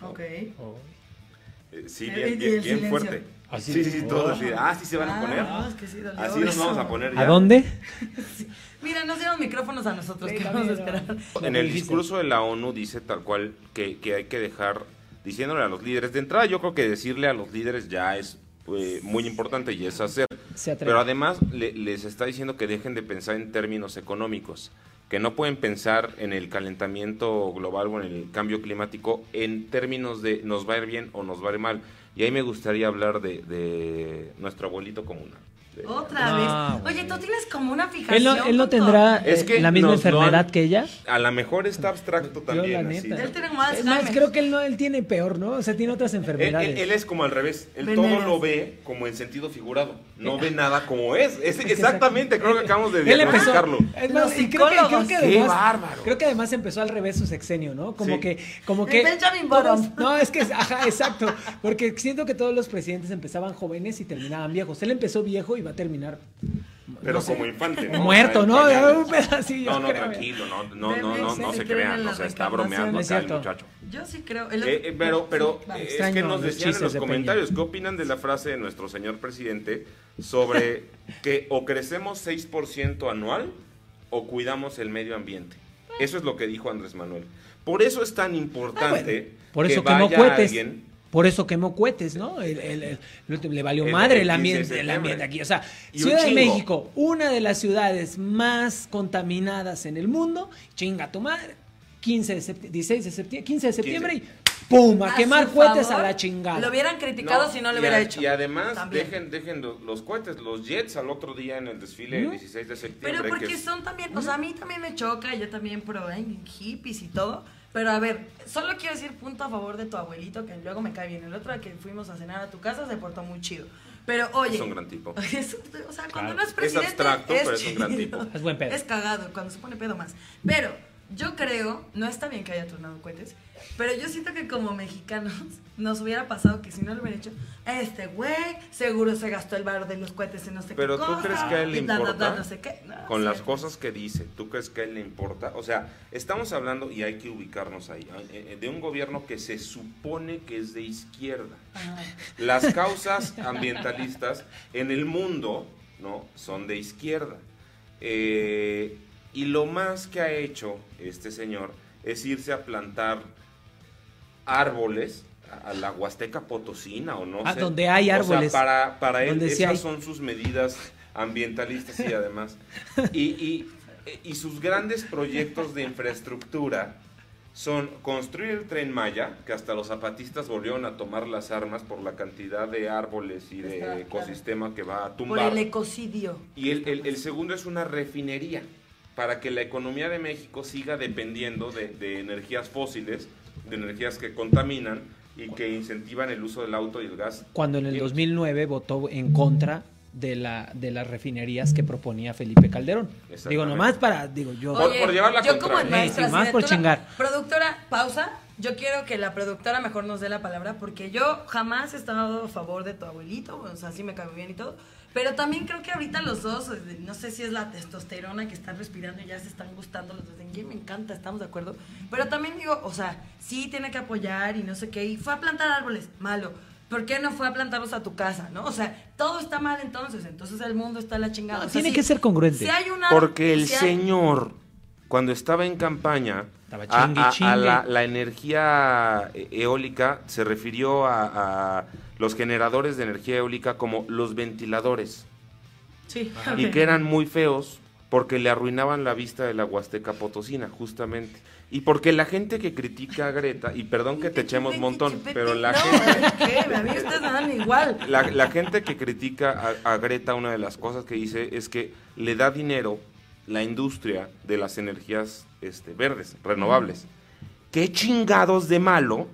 Ok. Eh, sí, bien, bien, bien fuerte. Así sí, sí, sí, todos así, de, ah, sí se van a Ah, poner. no, es que sí dolió así nos vamos a poner ya. ¿A dónde? Mira, nos dieron micrófonos a nosotros, Sí, que también, vamos a esperar. En el discurso de la ONU dice tal cual que, que hay que dejar, diciéndole a los líderes, de entrada yo creo que decirle a los líderes ya es eh, muy importante y es hacer. Pero además le- les está diciendo que dejen de pensar en términos económicos, que no pueden pensar en el calentamiento global o en el cambio climático en términos de nos va a ir bien o nos va a ir mal. Y ahí me gustaría hablar de, de nuestro abuelito comuna. De- Otra Ah, vez. Oye, bueno. tú tienes como una fijación. ¿Él no, él no tendrá Es eh, que la misma enfermedad que ella? A lo mejor está abstracto Yo, también. así. Él tiene más Es más, creo que él no, él tiene peor, ¿no? O sea, tiene otras Él, enfermedades. él- él es como al revés, él Veneras. todo lo ve como en sentido figurado, no ve nada como es. Es- exactamente, creo que acabamos de Él empezó. diagnosticarlo. Es más, y creo que, creo que ¡Qué además, bárbaro! Creo que además empezó al revés su sexenio, ¿no? Como Sí. que, como que. Benjamin todos- no, es que, ajá, exacto. Porque siento que todos los presidentes empezaban jóvenes y terminaban viejos. Él empezó viejo y va a terminar. Pero no sé, como infante, ¿no? Muerto, ¿no? Un pedacillo, No, no, creo. tranquilo, no, no, no, no, no se crean, o sea, está bromeando Es acá el muchacho. Yo sí creo. el- Eh, eh, pero, pero eh, es que nos los decían en los de Peña. comentarios, ¿qué opinan de la frase de nuestro señor presidente sobre que o crecemos 6% anual o cuidamos el medio ambiente? Eso es lo que dijo Andrés Manuel. Por eso es tan importante Por eso que vaya cohetes. alguien Por eso quemó cohetes, ¿no? El- el- el- le valió madre el el, 15 de ambiente, el ambiente aquí. O sea, Ciudad de. México, una de las ciudades más contaminadas en el mundo, chinga tu madre. 15 de septiembre, 16 de septiembre, 15 de septiembre y ¡pum! A, A quemar cohetes favor, a la chingada. Lo hubieran criticado si no lo hubiera a- hecho. Y además, También. dejen, dejen lo- los cohetes, los jets al otro día en el desfile del 16 de septiembre. Pero que porque es- son también, o sea, a mí también me choca, yo también pro en hippies y todo. Pero a ver, solo quiero decir punto a favor de tu abuelito, que luego me cae bien. El otro día que fuimos a cenar a tu casa se portó muy chido. Pero oye. Es un gran tipo. es o sea, cuando Claro. no es Es presidente. abstracto, pero es un gran tipo. Es buen pedo. Es cagado, cuando se pone pedo más. Pero Yo creo, no está bien que haya tronado cohetes, pero yo siento que como mexicanos nos hubiera pasado que si no lo hubiera hecho, este güey seguro se gastó el bar de los cohetes en no sé Pero qué tú cosa, crees que a él le importa no sé qué. No, con sí. las cosas que dice, ¿tú crees que a él le importa? O sea, estamos hablando, y hay que ubicarnos ahí, eh, eh, de un gobierno que se supone que es de izquierda. Las causas ambientalistas en el mundo ¿no? son de izquierda. Eh, y lo más que ha hecho este señor es irse a plantar árboles a la Huasteca Potosina o no Ah, sé. donde hay O sea, árboles. para, para él esas hay. son sus medidas ambientalistas y además. Y, y- y sus grandes proyectos de infraestructura son construir el tren Maya, que hasta los zapatistas volvieron a tomar las armas por la cantidad de árboles y de ecosistema que va a Por tumbar. el ecocidio. Y el, el- el segundo es una refinería, para que la economía de México siga dependiendo de, de energías fósiles, de energías que contaminan y que incentivan el uso del auto y el gas. Cuando en el Y- 2009 votó en contra de, la, de las refinerías que proponía Felipe Calderón. Digo, nomás para, digo, yo... Por- por llevar la yo como maestra, Sí, más por chingar. Productora, pausa. Yo quiero que la productora mejor nos dé la palabra porque yo jamás he estado a favor de tu abuelito, o sea, sí me cae bien y todo. Pero también creo que ahorita los dos, eh, no sé si es la testosterona que están respirando y ya se están gustando los dos. En me encanta, estamos de acuerdo. Pero también digo, o sea, sí tiene que apoyar y no sé qué. Y fue a plantar árboles, malo. ¿Por qué no fue a plantarlos a tu casa, no? O sea, todo está mal entonces. Entonces el mundo está a la chingada. No, O sea, tiene sí, que ser congruente. si hay una, Porque el si hay- señor, cuando estaba en campaña, Estaba a, chingue, a- a chingue. la, la energía e- eólica se refirió a, a los generadores de energía eólica como los ventiladores. Sí, y que eran muy feos porque le arruinaban la vista de la Huasteca Potosina, justamente. Y porque la gente que critica a Greta, y perdón que te echemos montón, pero la no, gente... ¿qué? A mí ustedes me dan igual. La, la gente que critica a, a Greta, una de las cosas que dice es que le da dinero la industria de las energías este, verdes, renovables. ¿Qué chingados de malo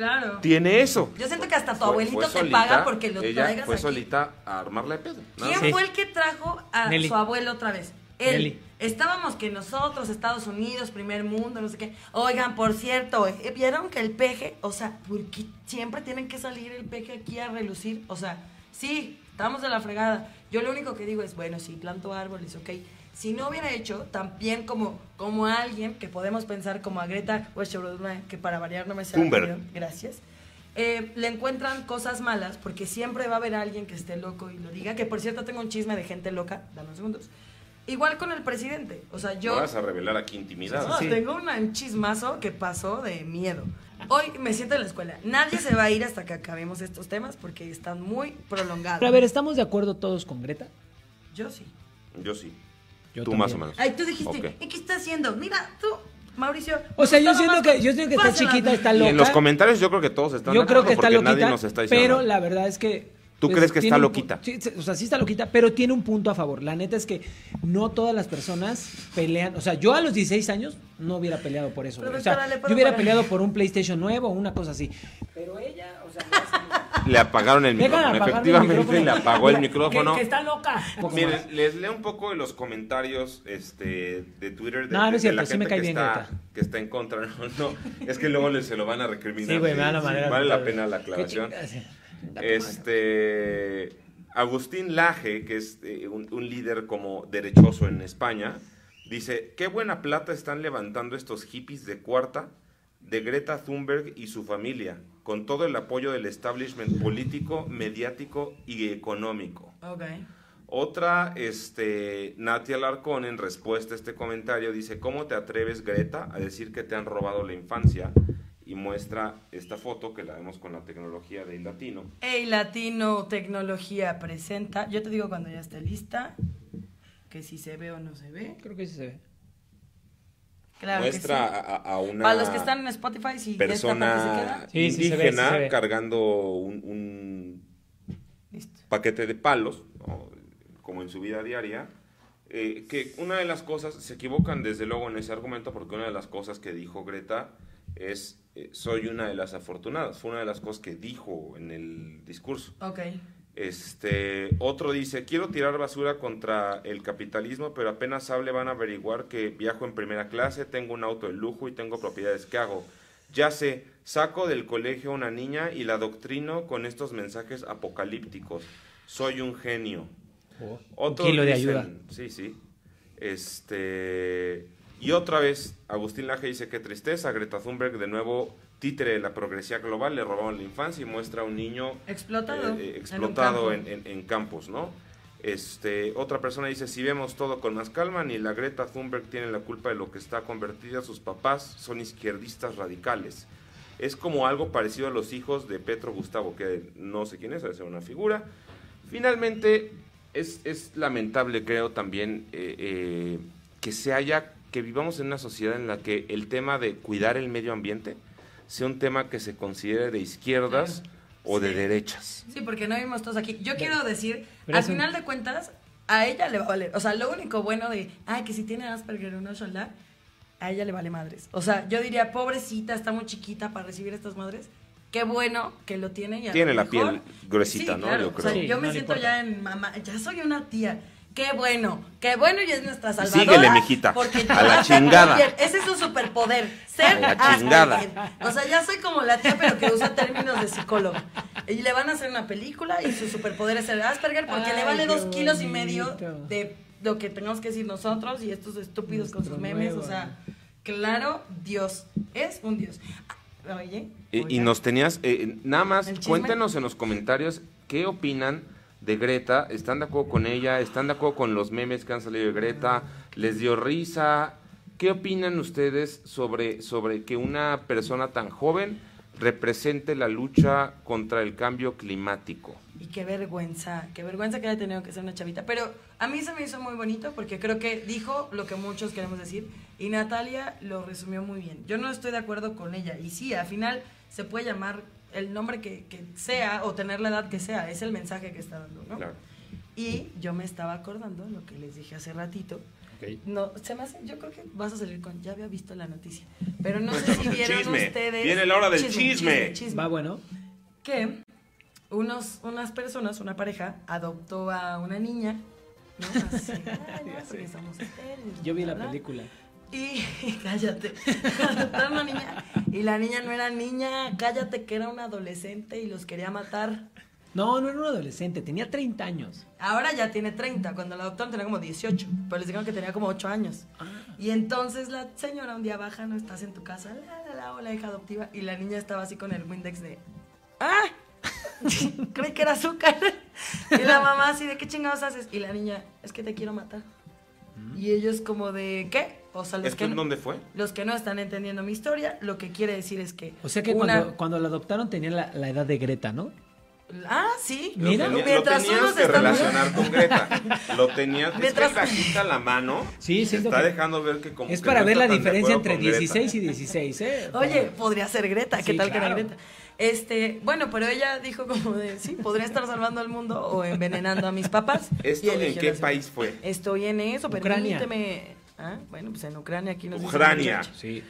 Claro. tiene eso? Yo siento que hasta tu Fue- abuelito fue te solita, paga porque lo ella traigas fue aquí. solita a armarla de pedo. ¿Quién fue el que trajo a Nelly. su abuelo otra vez? Él. Nelly. Estábamos que nosotros, Estados Unidos, primer mundo, no sé qué. Oigan, por cierto, eh, ¿vieron que el peje, o sea, ¿por qué siempre tienen que salir el peje aquí a relucir? O sea, sí, estamos de la fregada. Yo lo único que digo es, bueno, sí, planto árboles, ok. Si no hubiera hecho, también como, como alguien que podemos pensar como a Greta Westerberg, que para variar no me sale gracias, eh, le encuentran cosas malas porque siempre va a haber alguien que esté loco y lo diga. Que por cierto tengo un chisme de gente loca, dame unos segundos. Igual con el presidente. O sea, yo No vas a revelar aquí intimidad. no, Sí. tengo una- un chismazo que pasó de miedo. Hoy me siento en la escuela. Nadie se va a ir hasta que acabemos estos temas porque están muy prolongados. Pero a ver, ¿estamos de acuerdo todos con Greta? Yo sí. Yo sí. Yo Tú también. más o menos. Ay, tú dijiste. ¿y qué está haciendo? Mira, tú, Mauricio. O sea, yo siento que, yo siento que está Pásala. chiquita, está Y loca. en los comentarios yo creo que todos están Yo creo que está porque nadie loquita, nos está diciendo pero nada. la verdad es que... pues, ¿Tú crees que está loquita? sí, o sea, sí está loquita, pero tiene un punto a favor. La neta es que no todas las personas pelean. O sea, yo a los 16 años no hubiera peleado por eso. güey. O sea, Profesora, ¿le puedo yo hubiera peleado por un PlayStation nuevo o una cosa así. Pero ella, o sea, Le apagaron el micrófono. el Efectivamente micrófono. le apagó el micrófono. Que, está loca. Miren, les leo un poco de los comentarios este, de Twitter de, No, no es de cierto, la sí gente me cae que, bien está, que está en contra. No, no, es que luego les, se lo van a recriminar. Sí, güey, me da la manera. Vale la pena la aclaración. Este, Agustín Laje, que es eh, un, un líder como derechoso en España, dice, qué buena plata están levantando estos hippies de cuarta de Greta Thunberg y su familia, con todo el apoyo del establishment político, mediático y económico. Ok. Otra, este, Natia Larcón, en respuesta a este comentario, dice, ¿cómo te atreves, Greta, a decir que te han robado la infancia? Y muestra esta foto que la vemos con la tecnología de Latino. Hey Latino Tecnología presenta. Yo te digo cuando ya esté lista. Que si se ve o no se ve. Creo que sí se ve. Claro muestra que sí. a, a una Para los que están en Spotify, si se persona queda. Sí, sí se ve, indígena sí se ve. cargando un, un Listo. paquete de palos, ¿no? como en su vida diaria. eh, que una de las cosas, se equivocan desde luego en ese argumento, porque una de las cosas que dijo Greta es, eh, soy una de las afortunadas, fue una de las cosas que dijo en el discurso. Ok. Este, otro dice, quiero tirar basura contra el capitalismo, pero apenas hable van a averiguar que viajo en primera clase, tengo un auto de lujo y tengo propiedades. ¿Qué hago? Ya sé, saco del colegio a una niña y la doctrino con estos mensajes apocalípticos. Soy un genio. Oh, un kilo de dicen- ayuda. Sí, sí. Este. Y otra vez, Agustín Laje dice: Qué tristeza. Greta Thunberg, de nuevo, títere de la progresía global, le robaron la infancia y muestra a un niño Explotado. eh, eh, en un explotado campo. en, en- en campos, ¿no? Este, otra persona dice, si vemos todo con más calma, ni la Greta Thunberg tiene la culpa de lo que está convertida, sus papás son izquierdistas radicales. Es como algo parecido a los hijos de Petro Gustavo, que no sé quién es, debe ser una figura. Finalmente, es, es lamentable, creo también, eh, eh, que se haya, que vivamos en una sociedad en la que el tema de cuidar el medio ambiente sea un tema que se considere de izquierdas o de Sí. derechas. Sí, porque no vimos todos aquí. Yo quiero decir, pero al es un- final de cuentas, a ella le va a valer. O sea, lo único bueno de, ay, que si tiene Asperger o no, shalá, a ella le vale madres. O sea, yo diría, pobrecita, está muy chiquita para recibir estas madres. Qué bueno que lo tiene. Y a Tiene lo la mejor- piel gruesita, Sí, ¿no? claro. Yo O sea, creo. Sí, yo no me siento importa. ya en mamá. Ya soy una tía. Qué bueno, qué bueno y es nuestra salvadora. Síguele, mijita, Porque a la chingada. Ese es su superpoder, ser A la Asperger. chingada. O sea, ya soy como la tía, pero que usa términos de psicólogo. Y le van a hacer una película y su superpoder es ser Asperger porque le vale dos kilos y medio de lo que tengamos que decir nosotros y estos estúpidos con sus memes. nuevo. O sea, claro, Dios es un Dios. Ah, Oye. Y, nos tenías, eh, nada más, cuéntenos en los comentarios qué opinan de Greta. ¿Están de acuerdo con ella? ¿Están de acuerdo con los memes que han salido de Greta? ¿Les dio risa? ¿Qué opinan ustedes sobre, sobre que una persona tan joven represente la lucha contra el cambio climático? Y qué vergüenza, qué vergüenza que haya tenido que ser una chavita. Pero a mí se me hizo muy bonito porque creo que dijo lo que muchos queremos decir y Natalia lo resumió muy bien. Yo no estoy de acuerdo con ella y sí, al final se puede llamar el nombre que, que sea o tener la edad que sea, es el mensaje que está dando, ¿no? Claro. Y yo me estaba acordando lo que les dije hace ratito. No, se me hace, yo creo que vas a salir con, ya había visto la noticia, pero no sé si vieron Chisme, ustedes. viene la hora del chisme. Va bueno. Que unos, unas personas, una pareja, adoptó a una niña, ¿no? Así, "Ay, no, porque somos estériles, Yo vi la bla". película. Y cállate, adoptaron a una niña y la niña no era niña, cállate que era una adolescente y los quería matar. No, no era un adolescente, tenía 30 años. Ahora ya tiene 30, cuando la adoptaron tenía como 18, pero les dijeron que tenía como 8 años. Y entonces la señora un día baja, no estás en tu casa, la, la, la, hola hija adoptiva, y la niña estaba así con el Windex de, ¡ah! Creí que era azúcar. Y la mamá así de, ¿qué chingados haces? Y la niña, es que te quiero matar. Y ellos como de, ¿qué? O sea, los ¿Esto que, en no, dónde fue? los que no están entendiendo mi historia, lo que quiere decir es que... O sea que una- cuando, cuando la adoptaron tenía la, la edad de Greta, ¿no? Ah, sí. Mira. lo, tenía- Mientras lo tenías que relacionar con Greta. Lo tenías, Mientras- es que bajita la mano. Sí, se siento está que- dejando ver que como Es que para no ver la diferencia entre con Greta. 16 y 16, ¿eh? Oye, podría ser Greta, ¿qué Sí, tal que era claro. Greta? Este, bueno, pero ella dijo como de, sí, podría estar salvando al mundo o envenenando a mis papás. ¿Esto en qué país fue? Estoy en eso, Ucrania. permíteme. Ah, bueno, pues en Ucrania aquí nos Ucrania. Sí.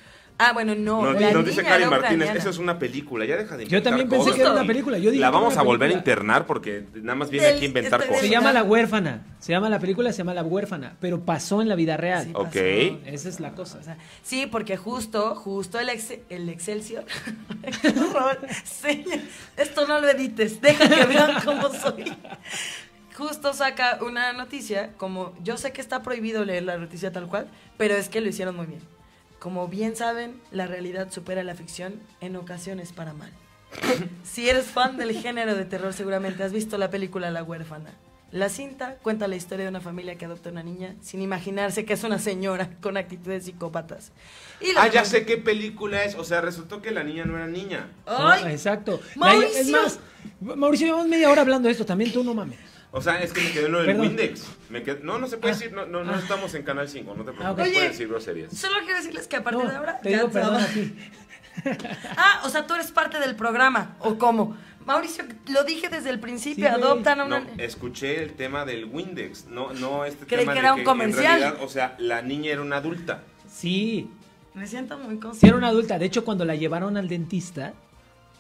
Ah, bueno, no. Nos, la nos dice Cari Martínez, eso es una película, ya deja de Yo inventar también pensé cosas. que era una película. Yo dije la vamos a volver a internar porque nada más viene aquí a inventar este, cosas. Se llama La Huérfana. Se llama la película, se llama La Huérfana. Pero pasó en la vida real. Sí, Ok. pasó. Esa es la cosa. O sea, sí, porque justo, justo el, ex, el Excelsior. Sí, esto no lo edites, deja que vean cómo soy. Justo saca una noticia, como yo sé que está prohibido leer la noticia tal cual, pero es que lo hicieron muy bien. Como bien saben, la realidad supera la ficción en ocasiones para mal. Si eres fan del género de terror, seguramente has visto la película La huérfana. La cinta cuenta la historia de una familia que adopta a una niña sin imaginarse que es una señora con actitudes psicópatas. Y Ah, ya sé qué película es. O sea, resultó que la niña no era niña. No, ¡Ay! exacto. La- Mauricio. es más, Mauricio, llevamos media hora hablando de esto. También tú no mames. O sea, es que me quedé en lo del Perdón. Windex. Me no, no se puede Ah. decir, no, no, no Ah. estamos en Canal 5, no te preocupes, ok. no Oye. puedes decir groserías. Solo quiero decirles que a partir No, de ahora. te ya digo perdón a trabajo. ti. Ah, o sea, tú eres parte del programa, ¿o cómo? Mauricio, lo dije desde el principio, Sí, adoptan a una... No, escuché el tema del Windex, no, no este Creí tema que de era un en comercial. realidad, o sea, la niña era una adulta. Sí, Me siento muy sí consciente. era una adulta. De hecho, cuando la llevaron al dentista,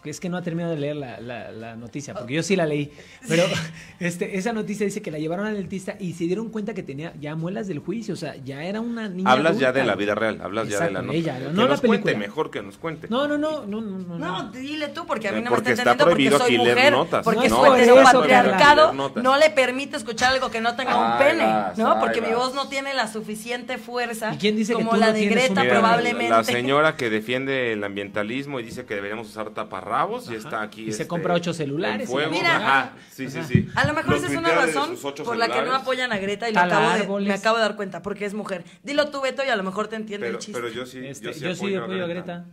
es que no ha terminado de leer la, la- la noticia, porque yo sí la leí. Pero este, esa noticia dice que la llevaron al dentista y se dieron cuenta que tenía ya muelas del juicio. O sea, ya era una niña. Hablas ya adulta, de la vida real, hablas ya de la Exacto, nota. ella, que no la nos cuente, película. mejor que nos cuente. No, no, no, no, no, no. No, dile tú, porque a mí Eh, no me porque está está entendiendo porque prohibido soy aquí leer mujer. notas. Porque No, su eso. Notas. no le permite escuchar algo que no tenga un pene, vas, ¿no? Porque mi voz no tiene la suficiente fuerza ¿Y quién dice que como tú la no de Greta probablemente. La señora que defiende el ambientalismo y dice que deberíamos usar taparrabos y está aquí. Y se este, compra ocho celulares fuego. Mira. Ajá, sí, sí, sí. A lo mejor Los esa es una razón por la que no apoyan a Greta y lo acabo de- me acabo de dar cuenta, porque es mujer. Dilo tú, Beto, y a lo mejor te entiende Pero, el chiste. pero yo sí, Este, yo sí yo apoyo, apoyo a Greta.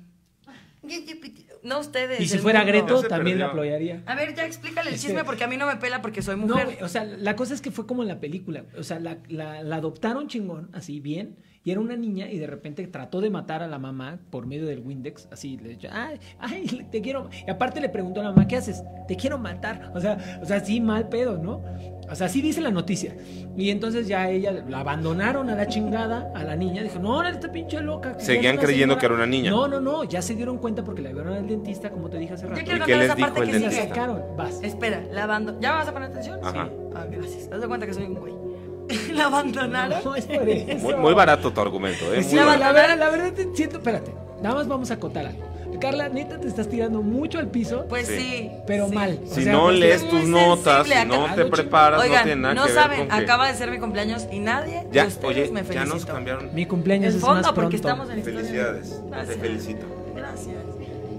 No ustedes. Y si fuera mundo. Greto, también la apoyaría. A ver, ya explícale el Este- chisme porque a mí no me pela porque soy mujer. o sea, la cosa es que fue como en la película. O sea, la, la- la adoptaron chingón, así bien, y era una niña y de repente trató de matar a la mamá por medio del Windex, así, le dijo, ay, ay, te quiero. Y aparte le preguntó a la mamá, ¿qué haces? Te quiero matar. O sea, o sea, sí, mal pedo, ¿no? O sea, así dice la noticia. Y entonces ya ella la abandonaron a la chingada, a la niña. Dijo, no, no, esta pinche loca. Seguían creyendo señora". que era una niña. No, no, no, ya se dieron cuenta porque la llevaron al dentista, como te dije hace rato. Yo quiero ¿Y qué les esa dijo parte el que dentista? sacaron, vas. Espera, la abandonó. ¿Ya vas a poner atención? Ajá. Sí. Ah, gracias. Te das cuenta que soy un güey. la abandonaron. No, es por eso. Muy, muy barato tu argumento, ¿eh? La verdad, la verdad te siento, espérate, nada más vamos a acotar algo. Carla, neta te estás tirando mucho al piso, Pues Sí. pero sí. mal. O Si sea, no lees tus notas, si no te preparas, Oigan, no tiene nada no que ver saben, con que- acaba de ser mi cumpleaños y nadie Ya, de ustedes oye, me ya felicitó. nos cambiaron. Mi cumpleaños El es más pronto. porque estamos en historia. Felicidades, Gracias. te felicito. Gracias.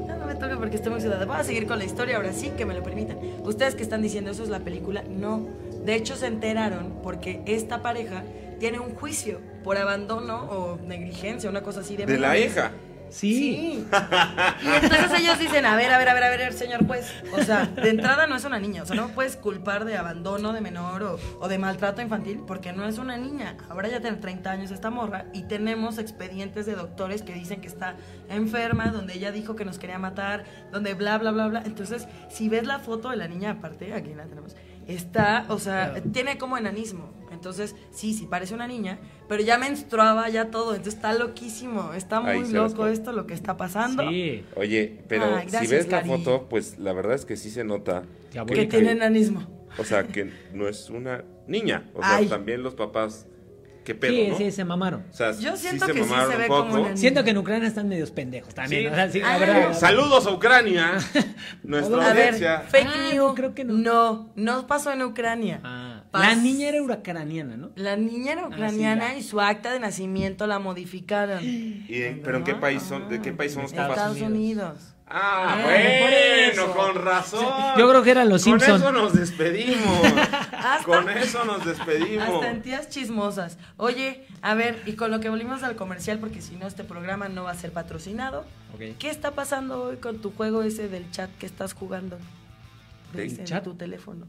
Ya no me toca porque estoy muy ciudadana. Voy a seguir con la historia ahora sí, que me lo permitan. Ustedes que están diciendo eso es la película, no. De hecho, se enteraron porque esta pareja tiene un juicio por abandono o negligencia, una cosa así de De la hija. Sí. Sí. Y entonces ellos dicen, a ver, a ver, a ver, a ver, señor juez. O sea, de entrada no es una niña. O sea, no me puedes culpar de abandono de menor o, o de maltrato infantil porque no es una niña. Ahora ya tiene 30 años esta morra y tenemos expedientes de doctores que dicen que está enferma, donde ella dijo que nos quería matar, donde bla, bla, bla, bla. Entonces, si ves la foto de la niña aparte, aquí la tenemos, está, o sea, Claro. tiene como enanismo. Entonces, sí, sí, parece una niña, pero ya menstruaba, ya todo. Entonces está loquísimo. Está muy loco esto, lo que está pasando. Sí. Oye, pero Ay, si ves la foto, pues la verdad es que sí se nota. Que tiene enanismo. o sea, que no es una niña. O sea, Ay. también los papás, qué pedo, Sí, ¿no? sí, se mamaron. O sea, Yo sí siento se que sí se un ve poco. como una. Siento que en Ucrania están medios pendejos también. Sí. O sea, sí, la Ay, verdad. Saludos a Ucrania, nuestra A ver, fake Ah, news. no, creo que no. No, no pasó en Ucrania. Ah, la niña era ucraniana, ¿no? La niña era Ah, sí, ucraniana ya. y su acta de nacimiento la modificaron. ¿Y en- ¿Pero en qué país son, de qué país son los Estados? Estados Unidos. Ah, Ah, bueno, con razón. Yo creo que eran los Con Simpson. eso nos despedimos. Con eso nos despedimos. Hasta en tías chismosas. Oye, a ver, y con lo que volvimos al comercial, porque si no este programa no va a ser patrocinado. ¿Qué está pasando hoy con tu juego ese del chat que estás jugando? ¿Del en chat? tu teléfono.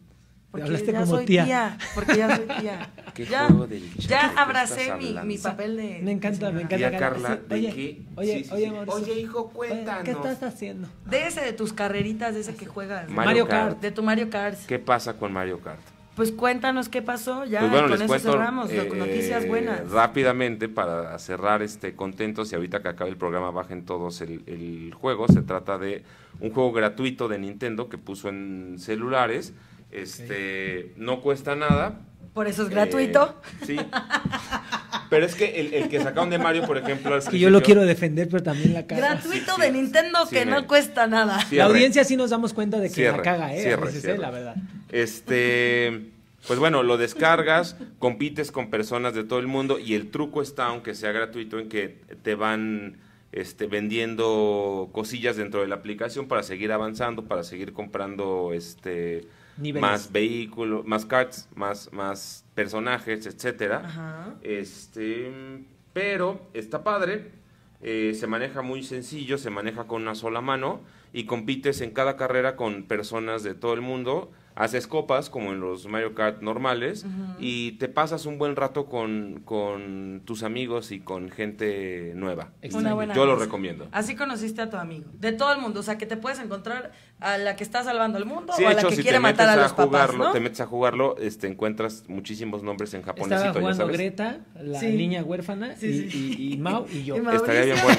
Porque Hablaste ya como soy tía. Porque ya soy tía. ¿Qué ya juego del chat ya abracé mi, mi papel de. Me encanta, de me encanta. Tía Carla, ¿de oye, qué? Oye, Sí, sí, oye, sí. Oye, hijo, cuéntanos. ¿Qué estás haciendo? De ese de tus carreritas, de ese que juegas. Mario Mario Kart. Kart. De tu Mario Kart. ¿Qué pasa con Mario Kart? Pues cuéntanos qué pasó ya. Pues bueno, con les eso cuento cerramos. eh, noticias buenas. rápidamente para cerrar este contentos y ahorita que acabe el programa bajen todos el, el juego. Se trata de un juego gratuito de Nintendo que puso en celulares. Este no cuesta nada. Por eso es gratuito. Eh, sí. Pero es que el, el que sacaron de Mario, por ejemplo, al Es que yo lo quiero defender, pero también la caga. gratuito sí, de sí. Nintendo que no cuesta nada. Cierre. La audiencia sí nos damos cuenta de que Cierre, la caga, ¿eh? cierre, a veces, ¿eh? La verdad. Este, pues bueno, lo descargas, compites con personas de todo el mundo y el truco está, aunque sea gratuito, en que te van este, vendiendo cosillas dentro de la aplicación para seguir avanzando, para seguir comprando este Niveles. más vehículos, más cards, más, más personajes, etcétera. Ajá. Este, pero está padre, eh, se maneja muy sencillo, se maneja con una sola mano y compites en cada carrera con personas de todo el mundo. Haces copas como en los Mario Kart normales y te pasas un buen rato con, con tus amigos y con gente nueva. Una buena Yo lo recomiendo. Así conociste a tu amigo. De todo el mundo. O sea, que te puedes encontrar a la que está salvando el mundo Sí, o a la hecho, que si quiere te matar a a los papás, jugarlo, ¿no? te metes a jugarlo, este, encuentras muchísimos nombres en Estaba japonesito, ya jugando sabes. Greta, la Sí. niña huérfana, Sí, y, sí. y- y Mau y yo. Y. Estaría bien bueno.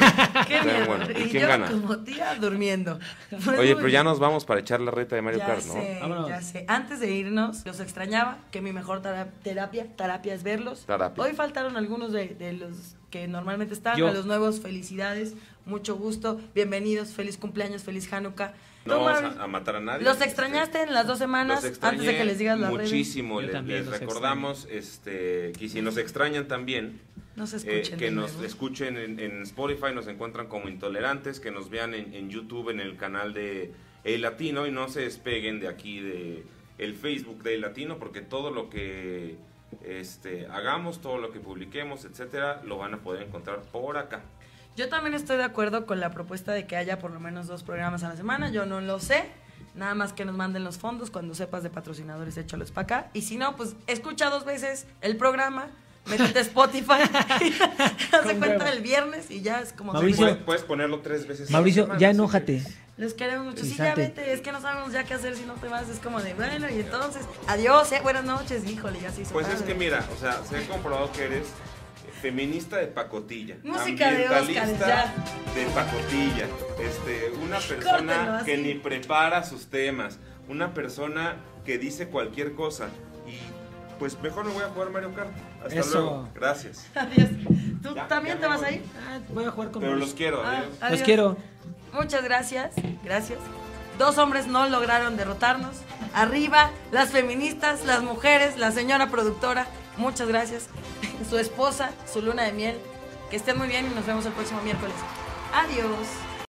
Qué Estaría miedo. bueno. ¿Y Y quién yo gana? como tía durmiendo. Pues Oye, pero ya bien. nos vamos para echar la reta de Mario ya Kart, ¿no? sé, ya sé. Antes de irnos, los extrañaba, que mi mejor tera- terapia, terapia es verlos. Terapia. Hoy faltaron algunos de, de los que normalmente están, Yo. a los nuevos, felicidades, mucho gusto, bienvenidos, feliz cumpleaños, feliz Hanukkah. No vamos a, a matar a nadie. ¿Los este, extrañaste en las dos semanas antes de que les digas las muchísimo. Les, recordamos este, que si nos extrañan también, eh, escuchen. que nos nuevo. escuchen en, en Spotify, nos encuentran como intolerantes, que nos vean en, en YouTube en el canal de El Latino y no se despeguen de aquí de el Facebook de El Latino porque todo lo que este, hagamos, todo lo que publiquemos, etcétera, lo van a poder encontrar por acá. Yo también estoy de acuerdo con la propuesta de que haya por lo menos dos programas a la semana. Yo no lo sé. Nada más que nos manden los fondos. Cuando sepas de patrocinadores, échalos para acá. Y si no, pues escucha dos veces el programa. Métete a Spotify. Haz de Con cuenta el viernes y ya es como... Mauricio. Puedes, puedes ponerlo tres veces. Mauricio, semana, ya si enójate. Les queremos mucho. Sí, ya vete. Es que no sabemos ya qué hacer si no te vas. Es como de, bueno, y entonces, adiós, eh, buenas noches. Híjole, ya se hizo Pues es que mira, o sea, se ha comprobado que eres feminista de pacotilla, Música de ambientalista Óscar, de pacotilla, este, una persona que ni prepara sus temas, una persona que dice cualquier cosa y pues mejor me voy a jugar Mario Kart. Hasta Eso. luego. Gracias. Adiós. ¿Tú Ya, también ya te vas voy. a ir? Ah, voy a jugar con Pero los quiero, Ah, adiós. Los quiero. Muchas gracias, gracias. Dos hombres no lograron derrotarnos. Arriba, las feministas, las mujeres, la señora productora. Muchas gracias. Su esposa, su luna de miel. Que estén muy bien y nos vemos el próximo miércoles. Adiós.